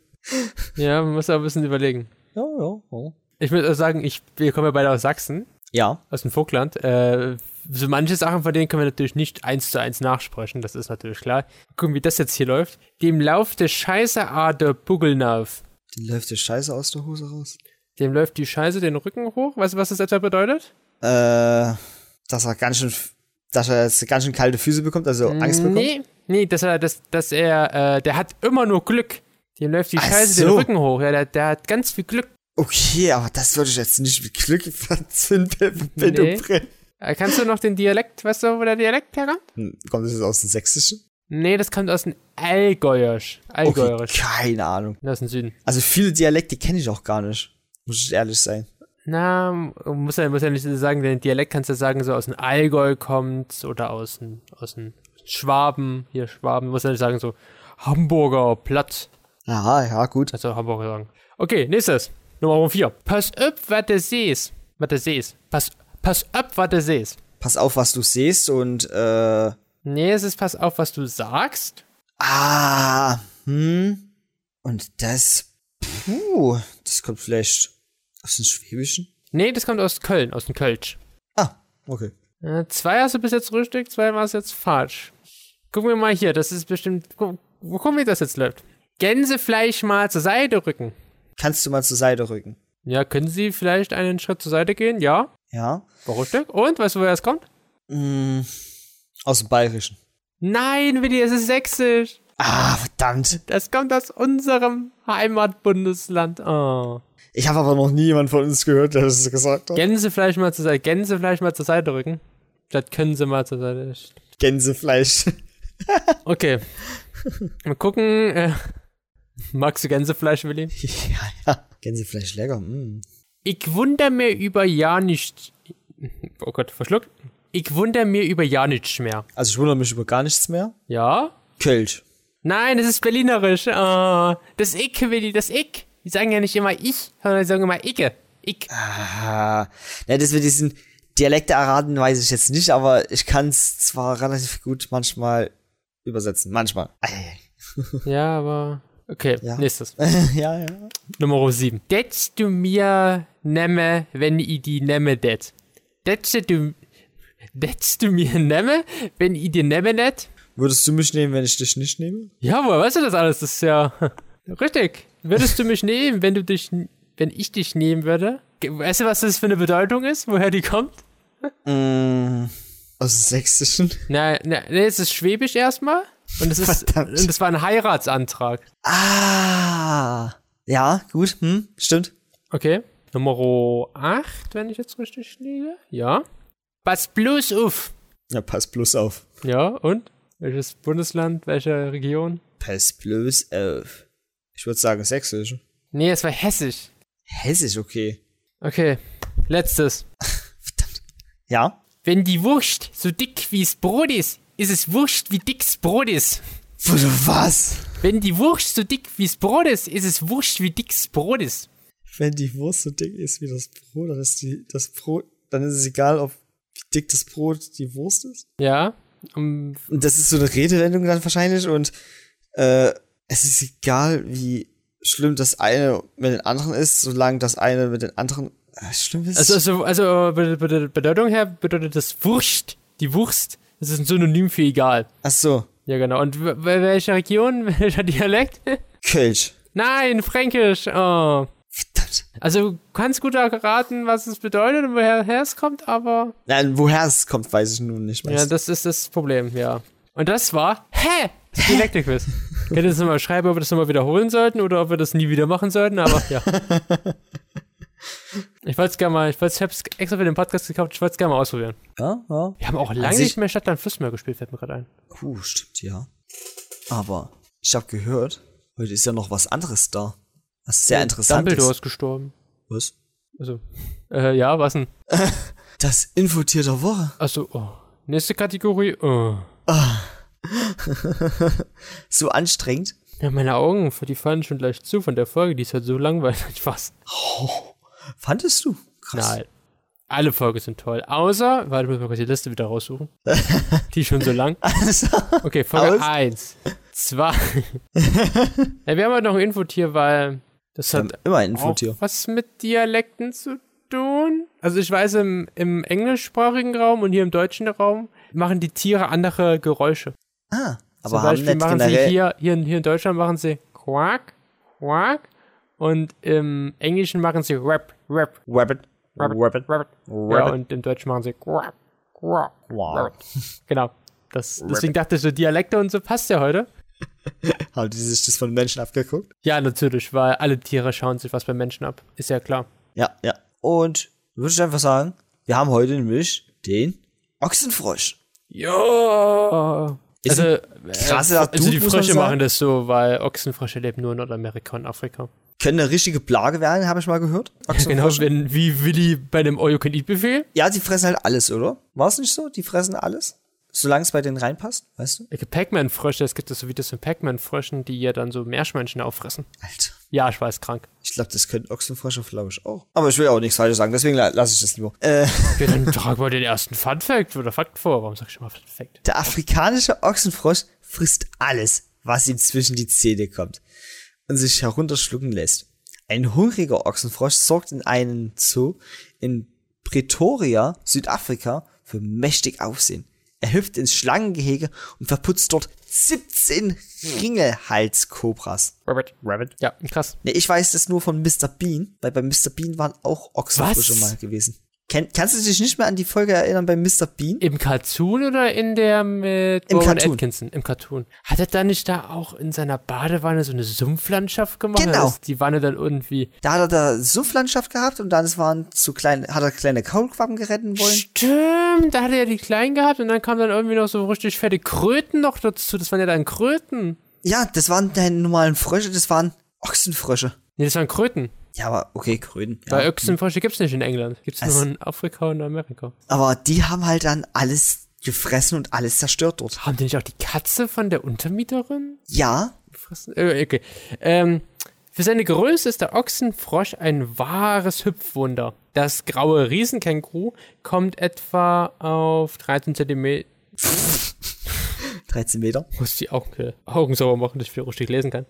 Ja, man muss aber ein bisschen überlegen. Ja, ja, ja. Ich würde sagen, ich, wir kommen ja beide aus Sachsen, Ja, aus dem Vogtland. Äh, so manche Sachen von denen können wir natürlich nicht eins zu eins nachsprechen, das ist natürlich klar. Gucken, wie das jetzt hier läuft. Dem läuft der Scheiße a der Bugelnauf. dann läuft die Scheiße aus der Hose raus. Dem läuft die Scheiße den Rücken hoch. Weißt du, was das etwa bedeutet? Äh, dass er ganz schön, dass er jetzt ganz schön kalte Füße bekommt, also Angst bekommt. Nee, nee, dass er, dass, dass er, äh, der hat immer nur Glück. Dem läuft die Ach Scheiße den so. Rücken hoch. Ja, der, der hat ganz viel Glück. Okay, aber das würde ich jetzt nicht mit Glück [laughs] verzünden, wenn Nee. du brenn. Äh, Kannst du noch den Dialekt, weißt du, wo der Dialekt herkommt? Hm, Kommt das jetzt aus dem Sächsischen? Nee, das kommt aus dem Allgäuerisch. Okay, Allgäuerisch. keine Ahnung. Aus dem Süden. Also viele Dialekte kenne ich auch gar nicht. Muss ich ehrlich sein. Na, muss ja, muss ja nicht so sagen, den Dialekt kannst du sagen, so aus dem Allgäu kommt oder aus dem, aus dem Schwaben, hier Schwaben, muss ja nicht sagen, so Hamburger Platt, Aha, ja, gut. also Hamburger sagen. Okay, nächstes. Nummer 4. Pass up, was du siehst. Was du siehst. Pass, pass up, was du siehst. Pass auf, was du siehst und, äh, Nee, es ist pass auf, was du sagst. ah, hm. Und das, puh, das kommt vielleicht aus dem Schwäbischen? Nee, das kommt aus Köln, aus dem Kölsch. Ah, okay. Äh, zwei hast du bis jetzt richtig, zwei war es jetzt falsch. Gucken wir mal hier, das ist bestimmt. Gu wo gucken wie das jetzt läuft? Gänsefleisch mal zur Seite rücken. Kannst du mal zur Seite rücken? Ja, können Sie vielleicht einen Schritt zur Seite gehen? Ja, Ja. richtig. Und, weißt du, woher es kommt? Hm, aus dem Bayerischen. Nein, Willi, es ist sächsisch. Ah, verdammt. Das kommt aus unserem Heimatbundesland. Oh. Ich habe aber noch nie jemand von uns gehört, der das gesagt hat. Gänsefleisch mal zur Seite, Gänsefleisch mal zur Seite rücken. Statt können Sie mal zur Seite. Gänsefleisch. [laughs] Okay. Mal gucken. Äh, magst du Gänsefleisch, Willi? [laughs] ja, ja. Gänsefleisch lecker. Mm. Ich wundere mir über ja nicht. Oh Gott, verschluckt. Ich wundere mir über ja nichts mehr. Also ich wundere mich über gar nichts mehr. Ja? Kölsch. Nein, das ist berlinerisch. Oh, das Ich, Willi, das Ich. Die sagen ja nicht immer ich, sondern die sagen immer Icke. Ich. Ah, ja, das mit diesen Dialekte erraten weiß ich jetzt nicht, aber ich kann es zwar relativ gut manchmal übersetzen. Manchmal. Ja, aber. Okay, Ja. nächstes. [laughs] ja, ja. Nummer 7. Detst du mir nemme, wenn i die nemme det? Detst du. Detst du mir nemme, wenn i die nemme net? Würdest du mich nehmen, wenn ich dich nicht nehme? Ja, woher weißt du das alles? Das ist ja. [laughs] Richtig. Würdest du mich nehmen, wenn du dich. Wenn ich dich nehmen würde? Weißt du, was das für eine Bedeutung ist? Woher die kommt? Mm, aus dem Sächsischen. Na, na, nee, es ist Schwäbisch erstmal. Und es ist. Verdammt. Und es war ein Heiratsantrag. Ah. Ja, gut. Hm, stimmt. Okay. Nummer 8, wenn ich jetzt richtig liege. Ja. Pass bloß auf. Ja, pass bloß auf. Ja, und? Welches Bundesland, welche Region? Pass bloß auf. Ich würde sagen Sächsisch. Nee, es war Hessisch. Hessisch, okay. Okay. Letztes. [laughs] Ja? Wenn die Wurst so dick wie's Brot ist, ist es Wurst wie dick's Brot ist. Was? Wenn die Wurst so dick wie's Brot ist, ist es Wurst wie dick's Brot ist. Wenn die Wurst so dick ist wie das Brot, dann ist die, das Brot, dann ist es egal, ob wie dick das Brot die Wurst ist. Ja. Um, Und das ist so eine Redewendung dann wahrscheinlich und äh, es ist egal, wie schlimm das eine mit den anderen ist, solange das eine mit den anderen äh, schlimm ist. also, also, also be- be- Bedeutung her bedeutet das Wurst, die Wurst, das ist ein Synonym für egal. Ach so, Ja, genau. Und welche Region, [laughs] welcher Dialekt? Kölsch. Nein, Fränkisch. Oh. Verdammt. Also, du kannst gut erraten, was es bedeutet und woher es kommt, aber Nein, woher es kommt, weiß ich nun nicht. ja, Weißt. das ist das Problem, ja. Und das war, hä? Das Dialekte-Quiz. [laughs] Könnt ihr das nochmal schreiben, ob wir das nochmal wiederholen sollten oder ob wir das nie wieder machen sollten, aber ja. [laughs] Ich wollte es gerne mal, ich, ich hab's extra für den Podcast gekauft, ich wollte es gerne mal ausprobieren. ja, ja. Wir haben auch lange Also ich- nicht mehr Stadtland Fluss mehr gespielt, fällt mir gerade ein. Puh, stimmt, ja. Aber ich habe gehört, heute ist ja noch was anderes da. Was sehr interessant Dumbledore ist. ist gestorben. Was? Also, äh, ja, was denn? [laughs] Das Infotier der Woche. Achso, oh. Nächste Kategorie, oh. [laughs] So anstrengend. Ja, meine Augen, die fallen schon gleich zu von der Folge, die ist halt so langweilig [laughs] fast. Fandest du? Krass. Nein. Alle Folgen sind toll. Außer, warte, muss mal kurz die Liste wieder raussuchen. [laughs] die ist schon so lang. Also, Okay, Folge Aus- 1, 2. ja, wir haben halt noch ein Infotier, weil das hat immer ein Infotier. was mit Dialekten zu tun. Also ich weiß, im, im englischsprachigen Raum und hier im deutschen Raum machen die Tiere andere Geräusche. Ah, aber Zum Beispiel machen sie hier, hier, in- hier in Deutschland machen sie Quack, Quack und im Englischen machen sie Rap, Rap, Rabbit. Rabbit, Rabbit. Rabbit. Ja, Rabbit. und im Deutschen machen sie Quack, Quack. Rabbit. [laughs] Genau. Das, deswegen dachte ich so, Dialekte und so passt ja heute. [laughs] Haben die sich das von Menschen abgeguckt? Ja, natürlich, weil alle Tiere schauen sich was bei Menschen ab. Ist ja klar. Ja, ja. Und würde ich einfach sagen, wir haben heute nämlich den Ochsenfrosch. Ja. Ist Also, ein krasser also die Frösche machen das so, weil Ochsenfrösche leben nur in Nordamerika und Afrika. Können eine richtige Plage werden, habe ich mal gehört. Genau, Ochsenfrösche. wenn, wie Willi bei einem All-You-Can-Eat-Befehl. Ja, die fressen halt alles, oder? War es nicht so? Die fressen alles? Solange es bei denen reinpasst, weißt du? Pac-Man-Frösche, es gibt das so Videos von Pac-Man-Fröschen, die ja dann so Meerschweinchen auffressen. Alter. Ja, ich weiß, krank. Ich glaube, das können Ochsenfrösche, glaube ich, auch. Aber ich will auch nichts Falsches sagen, deswegen la- lasse ich das lieber. Äh, [laughs] Okay, dann trag mal den ersten Fun-Fact oder Fakt vor. Warum sag ich schon mal Fun-Fact? der afrikanische Ochsenfrosch frisst alles, was ihm zwischen die Zähne kommt und sich herunterschlucken lässt. Ein hungriger Ochsenfrosch sorgt in einem Zoo in Pretoria, Südafrika, für mächtig Aufsehen. Er hüpft ins Schlangengehege und verputzt dort 17 Ringelhalskobras. Rabbit. Rabbit. Ja, krass. Ne, ich weiß das nur von Mr. Bean, weil bei Mr. Bean waren auch Ochsenfrösche mal gewesen. Ken, kannst du dich nicht mehr an die Folge erinnern bei Mr. Bean? Im Cartoon oder in der mit Im Rowan Cartoon. Atkinson? Im Cartoon. Hat er da nicht da auch in seiner Badewanne so eine Sumpflandschaft gemacht? Genau. Ist die Wanne dann irgendwie. Da hat er da Sumpflandschaft gehabt und dann es waren so kleine, hat er kleine Kaulquappen geretten wollen. Stimmt, da hat er ja die kleinen gehabt und dann kam dann irgendwie noch so richtig fette Kröten noch dazu. Das waren ja dann Kröten. Ja, das waren keine normalen Frösche, das waren Ochsenfrösche. Nee, das waren Kröten. Ja, aber okay, Kröten. Weil Ja. Ochsenfrösche gibt's nicht in England. Gibt's Es- nur in Afrika und Amerika. Aber die haben halt dann alles gefressen und alles zerstört dort. Haben die nicht auch die Katze von der Untermieterin Ja, gefressen? Äh, okay. Ähm, für seine Größe ist der Ochsenfrosch ein wahres Hüpfwunder. Das graue Riesenkänguru kommt etwa auf 13 Zentimeter. [laughs] 13 Meter. muss die Augen, Augen sauber machen, dass ich wieder richtig lesen kann.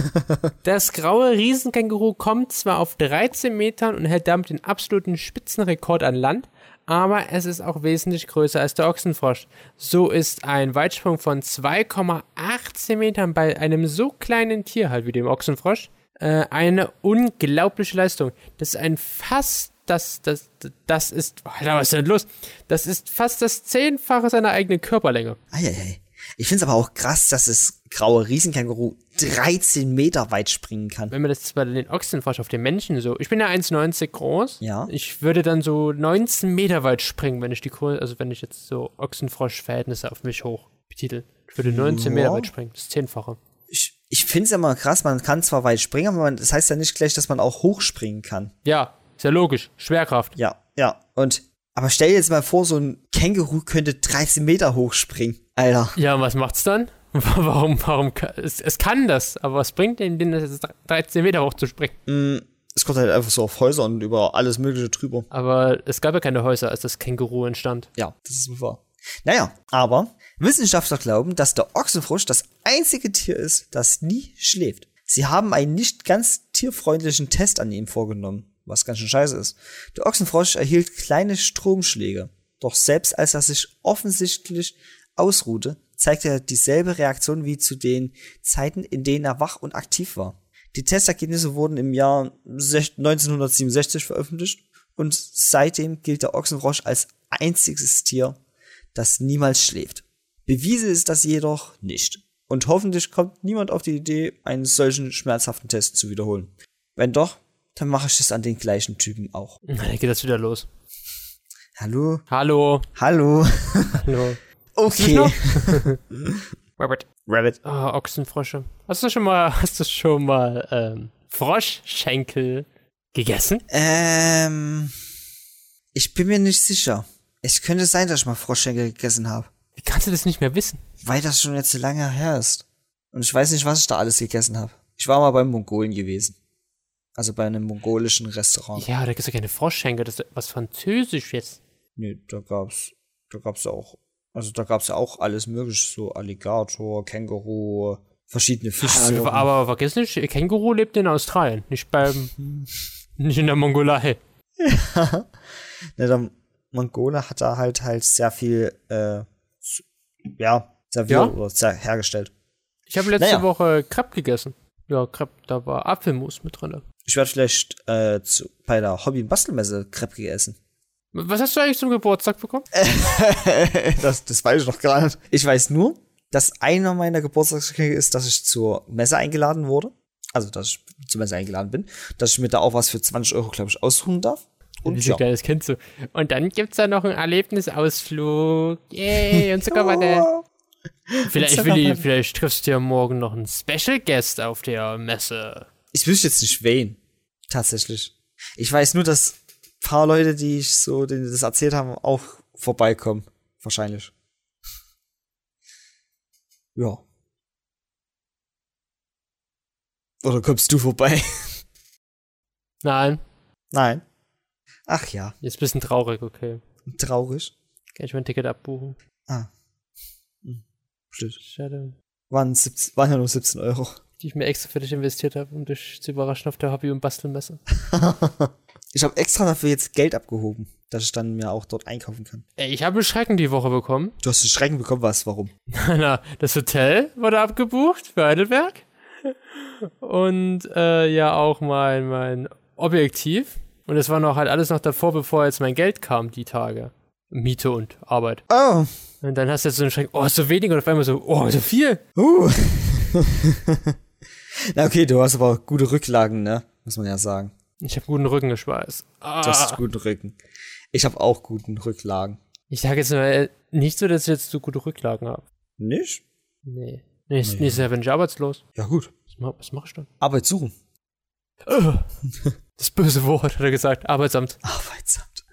[laughs] das graue Riesenkänguru kommt zwar auf 13 Metern und hält damit den absoluten Spitzenrekord an Land, aber es ist auch wesentlich größer als der Ochsenfrosch. So ist ein Weitsprung von 2,18 Metern bei einem so kleinen Tier halt wie dem Ochsenfrosch äh, eine unglaubliche Leistung. Das ist ein fast das, das, das ist, Alter, was ist denn los? Das ist fast das Zehnfache seiner eigenen Körperlänge. Eieiei. Ich find's aber auch krass, dass das graue Riesenkänguru 13 Meter weit springen kann. wenn man das bei den Ochsenfrosch auf den Menschen so. Ich bin ja 1,90 groß. Ja. Ich würde dann so 19 Meter weit springen, wenn ich die Größe, also wenn ich jetzt so Ochsenfrosch-Verhältnisse auf mich hoch betitel. Ich würde 19 Meter Ja. weit springen. Das Zehnfache. Ich, ich find's immer krass, man kann zwar weit springen, aber man, das heißt ja nicht gleich, dass man auch hochspringen kann. Ja, ist ja logisch. Schwerkraft. Ja, ja. Und, aber stell dir jetzt mal vor, so ein Känguru könnte 13 Meter hochspringen. Alter. Ja, und was macht's dann? [laughs] Warum, warum, es, es kann das, aber was bringt denn, denn das jetzt 13 Meter hoch zu springen? Es kommt halt einfach so auf Häuser und über alles Mögliche drüber. Aber es gab ja keine Häuser, als das Känguru entstand. Ja, das ist wohl wahr. Naja, aber Wissenschaftler glauben, dass der Ochsenfrosch das einzige Tier ist, das nie schläft. Sie haben einen nicht ganz tierfreundlichen Test an ihm vorgenommen, was ganz schön scheiße ist. Der Ochsenfrosch erhielt kleine Stromschläge. Doch selbst als er sich offensichtlich ausruhte, zeigte er dieselbe Reaktion wie zu den Zeiten, in denen er wach und aktiv war. Die Testergebnisse wurden im Jahr sech- 1967 veröffentlicht und seitdem gilt der Ochsenfrosch als einziges Tier, das niemals schläft. Bewiesen ist das jedoch nicht. Und hoffentlich kommt niemand auf die Idee, einen solchen schmerzhaften Test zu wiederholen. Wenn doch, dann mache ich das an den gleichen Typen auch. Dann geht das wieder los. Hallo? Hallo. Hallo? Hallo. [laughs] Okay. [laughs] Robert. Rabbit. Ah, Ochsenfrösche. Hast du schon mal, [laughs] hast du schon mal ähm, Froschschenkel gegessen? Ähm, ich bin mir nicht sicher. Es könnte sein, dass ich mal Froschschenkel gegessen habe. Wie kannst du das nicht mehr wissen? Weil das schon jetzt so lange her ist. Und ich weiß nicht, was ich da alles gegessen habe. Ich war mal beim Mongolen gewesen. Also bei einem mongolischen Restaurant. Ja, da gibt's ja keine Froschschenkel, das ist was Französisch jetzt. Nee, da gab's, da gab's auch, also da gab's ja auch alles mögliche, so Alligator, Känguru, verschiedene Fischsorten. Aber, aber vergiss nicht, Känguru lebt in Australien, nicht beim, [laughs] nicht in der Mongolei. [laughs] Ne, der Mongole hat da halt halt sehr viel, äh, ja, serviert Ja? oder sehr hergestellt. Ich habe letzte Naja. Woche Crepe gegessen. Ja, Crepe, da war Apfelmus mit drin. Ich werde vielleicht äh, zu, bei der Hobby- und Bastelmesse Crepe gegessen. Was hast du eigentlich zum Geburtstag bekommen? [laughs] das, das weiß ich noch gar nicht. Ich weiß nur, dass einer meiner Geburtstagsgeschenke ist, dass ich zur Messe eingeladen wurde. Also, dass ich zur Messe eingeladen bin. Dass ich mir da auch was für 20 Euro, glaube ich, aussuchen darf. Und Wie ja. kleines Kind so. Und dann gibt's da noch einen Erlebnisausflug. Yay, und Zuckerwatte. [laughs] Vielleicht, Willi, vielleicht triffst du ja morgen noch einen Special Guest auf der Messe. Ich wüsste jetzt nicht wen. Tatsächlich. Ich weiß nur, dass paar Leute, die ich so, denen das erzählt haben, auch vorbeikommen. Wahrscheinlich. Ja. Oder kommst du vorbei? [laughs] Nein, Nein. Ach ja, jetzt bist du ein traurig, okay. traurig. Kann ich mein Ticket abbuchen? Ah. Hm. Blöd. Schade. Waren, 17, waren ja nur 17 Euro. Die ich mir extra für dich investiert habe, um dich zu überraschen auf der Hobby- und Bastelmesse. [laughs] Ich habe extra dafür jetzt Geld abgehoben, dass ich dann mir auch dort einkaufen kann. Ey, ich habe einen Schrecken die Woche bekommen. Du hast einen Schrecken bekommen, was? Warum? [laughs] Na, das Hotel wurde abgebucht für Heidelberg. Und äh, ja auch mein, mein Objektiv. Und es war noch halt alles noch davor, bevor jetzt mein Geld kam, die Tage. Miete und Arbeit. Oh. Und dann hast du jetzt so einen Schrecken, oh, so wenig und auf einmal so, oh, so viel. Uh. [laughs] Na okay, du hast aber gute Rücklagen, ne? Muss man ja sagen. Ich habe guten Rückengeschweiß. Du hast Ah. guten Rücken. Ich habe auch guten Rücklagen. Ich sage jetzt mal, nicht so, dass ich jetzt so gute Rücklagen habe. Nicht? Nee. Nächstes, nächstes Jahr bin ich arbeitslos. Ja gut. Was, ma- was mach ich dann? Arbeit suchen. Das böse Wort, hat er gesagt. Arbeitsamt. Arbeitsamt.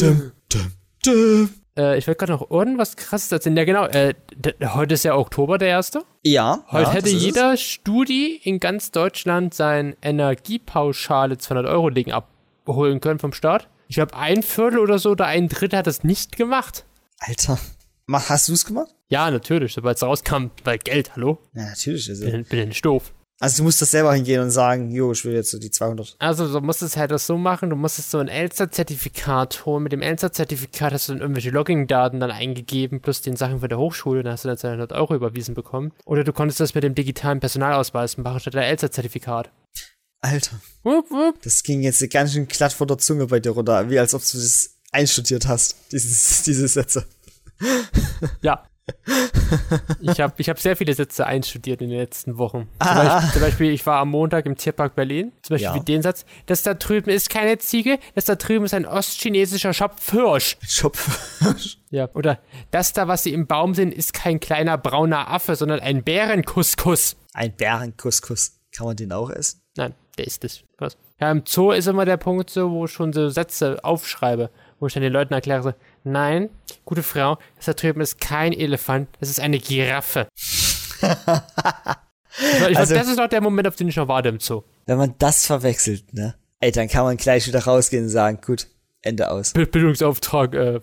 Dum, dum, dum. Äh, ich wollte gerade noch irgendwas krasses erzählen. Ja, genau. Äh, heute ist ja Oktober der erste. Ja. Heute ja, hätte jeder Studi in ganz Deutschland sein Energiepauschale 200 Euro Ding abholen können vom Staat. Ich glaube, ein Viertel oder so oder ein Drittel hat das nicht gemacht. es. Alter. Hast du es gemacht? Ja, natürlich, sobald es rauskam, weil Geld, hallo? Ja, natürlich. Also. Bin, bin nicht doof. Also du musst das selber hingehen und sagen, jo, ich will jetzt so die 200. Also du musst es halt das so machen, du musstest so ein Elster-Zertifikat holen. Mit dem Elster-Zertifikat hast du dann irgendwelche Login-Daten dann eingegeben, plus den Sachen von der Hochschule, dann hast du dann 200 Euro überwiesen bekommen. Oder du konntest das mit dem digitalen Personalausweis machen, statt der Elster-Zertifikat. Alter. Wupp, wupp. Das ging jetzt ganz schön glatt vor der Zunge bei dir runter, wie als ob du das einstudiert hast, dieses, diese Sätze. Ja. Ich habe ich hab sehr viele Sätze einstudiert in den letzten Wochen. Zum, Beispiel, zum Beispiel, ich war am Montag im Tierpark Berlin. Zum Beispiel Ja. wie den Satz, das da drüben ist keine Ziege, das da drüben ist ein ostchinesischer Schopfhirsch. Schopf. Ja. Oder das da, was sie im Baum sehen, ist kein kleiner brauner Affe, sondern ein Bärenkuskus. Ein Bärenkuskus. Kann man den auch essen? Nein, der ist das. Was? Ja, im Zoo ist immer der Punkt so, wo ich schon so Sätze aufschreibe, wo ich dann den Leuten erkläre, so, nein, gute Frau, das da drüben ist kein Elefant, das ist eine Giraffe. [laughs] ich, glaub, Also- das ist noch der Moment, auf den ich noch warte im Zoo. Wenn man das verwechselt, ne? Ey, dann kann man gleich wieder rausgehen und sagen, gut, Ende aus. Bild- Bildungsauftrag, äh,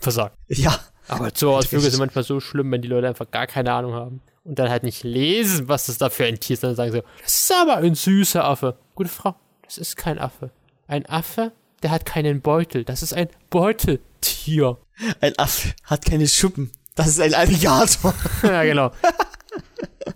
versagt. Ja. Aber Zoo-Ausflüge sind manchmal so schlimm, wenn die Leute einfach gar keine Ahnung haben. Und dann halt nicht lesen, was das da für ein Tier ist, sondern sagen so, das ist aber ein süßer Affe. Gute Frau, das ist kein Affe. Ein Affe, der hat keinen Beutel. Das ist ein Beuteltier. Ein Affe hat keine Schuppen. Das ist ein Alligator. [laughs] ja, genau.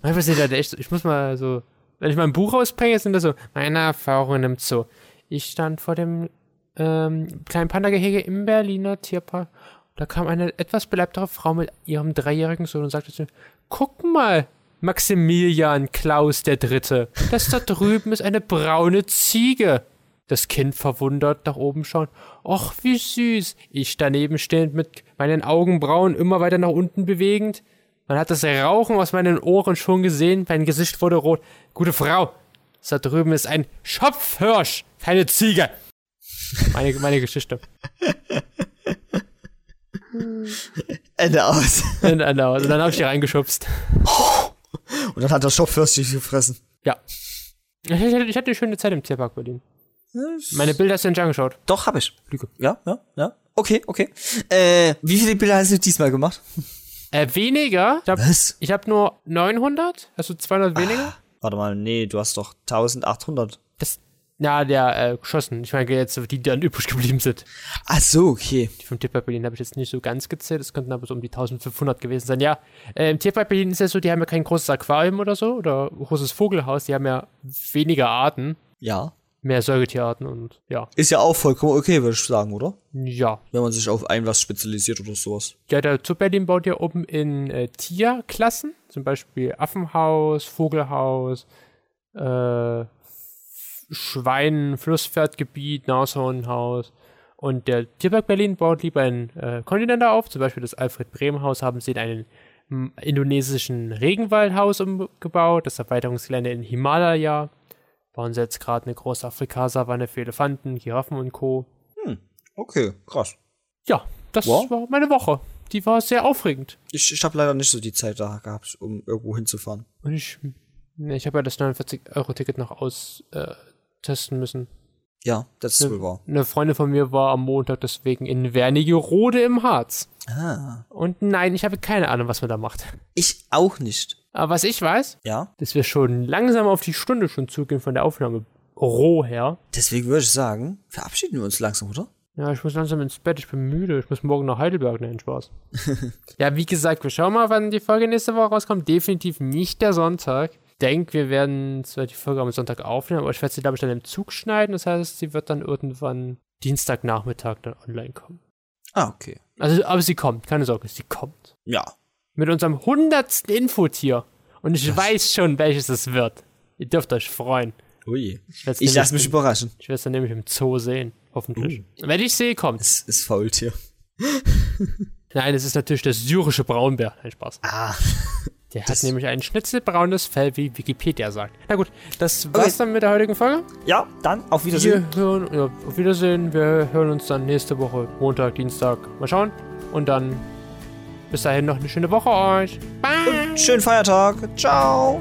Manchmal sind halt echt so, ich muss mal so, wenn ich mal ein Buch rausbringe, sind das so, meine Erfahrungen im Zoo. Ich stand vor dem ähm, kleinen Panda-Gehege im Berliner Tierpark. Da kam eine etwas beleibtere Frau mit ihrem dreijährigen Sohn und sagte zu mir, guck mal, Maximilian Klaus der Dritte, das da drüben ist eine braune Ziege. Das Kind verwundert nach oben schauen. Och, wie süß. Ich daneben stehend mit meinen Augenbrauen immer weiter nach unten bewegend. Man hat das Rauchen aus meinen Ohren schon gesehen, mein Gesicht wurde rot. Gute Frau, da drüben ist ein Schopfhirsch, keine Ziege. Meine, meine Geschichte. [laughs] Ende aus. Und dann, und dann habe ich die reingeschubst. Und dann hat der Schopfhörst dich gefressen. Ja. Ich hatte, ich hatte eine schöne Zeit im Tierpark Berlin. Meine Bilder hast du nicht angeschaut. Doch, hab ich. Lüge. Ja, ja, ja. Okay, okay. Äh, wie viele Bilder hast du diesmal gemacht? Äh, weniger. Ich habe Was? hab nur 900, also 200 weniger. Warte mal, nee, du hast doch 1800. Das, na, der äh, geschossen. Ich meine jetzt die, die dann übrig geblieben sind. Ach so, okay. Die vom Tierpark Berlin habe ich jetzt nicht so ganz gezählt. Es könnten aber so um die 1500 gewesen sein. Ja, äh, im Tierpark Berlin ist ja so, die haben ja kein großes Aquarium oder so oder großes Vogelhaus. Die haben ja weniger Arten, Ja. Mehr Säugetierarten und ja. Ist ja auch vollkommen okay, würde ich sagen, oder? Ja. Wenn man sich auf ein was spezialisiert oder sowas. Ja, der Zoo Berlin baut ja oben in äh, Tierklassen, zum Beispiel Affenhaus, Vogelhaus, äh, Schwein, Flusspferdgebiet, Nashornhaus. Und der Tierpark Berlin baut lieber ein äh, Kontinente auf, zum Beispiel das Alfred Brehm Haus haben sie in einen m, indonesischen Regenwaldhaus umgebaut, das Erweiterungsgelände in Himalaya. Bauen sie jetzt gerade eine große Afrikasavanne für Elefanten, Giraffen und Co. Okay, krass. Ja, das Wow. war meine Woche. Die war sehr aufregend. Ich, ich habe leider nicht so die Zeit da gehabt, um irgendwo hinzufahren. Und ich, ne, ich habe ja das 49-Euro-Ticket noch austesten äh, müssen. Ja, das ist wohl wahr. Eine Freundin von mir war am Montag deswegen in Wernigerode im Harz. Ah. Und nein, ich habe keine Ahnung, was man da macht. Ich auch nicht. Aber was ich weiß, Ja. dass wir schon langsam auf die Stunde schon zugehen von der Aufnahme roh her. Deswegen würde ich sagen, verabschieden wir uns langsam, oder? Ja, ich muss langsam ins Bett, ich bin müde. Ich muss morgen nach Heidelberg, nein, Spaß. [laughs] ja, wie gesagt, wir schauen mal, wann die Folge nächste Woche rauskommt. Definitiv nicht der Sonntag. Ich denke, wir werden zwar die Folge am Sonntag aufnehmen, aber ich werde sie, glaube ich, dann im Zug schneiden. Das heißt, sie wird dann irgendwann Dienstagnachmittag dann online kommen. Ah, okay. Also, aber sie kommt, keine Sorge, sie kommt. Ja. Mit unserem hundertsten Infotier. Und ich weiß schon, welches es wird. Ihr dürft euch freuen. Ui. Ich werde Ich es lasse mich überraschen. ich werd's dann nämlich im Zoo sehen. Hoffentlich. Wenn ich sehe, kommt. Es ist Faultier. [laughs] [laughs] Nein, es ist natürlich der syrische Braunbär. Nein, Spaß. Ah. Der hat Das- nämlich ein schnitzelbraunes Fell, wie Wikipedia sagt. Na gut, das war's Okay. dann mit der heutigen Folge. Ja, dann auf Wiedersehen. Wir hören, ja, auf Wiedersehen. Wir hören uns dann nächste Woche, Montag, Dienstag. Mal schauen. Und dann bis dahin noch eine schöne Woche euch. Bye. Schönen Feiertag. Ciao.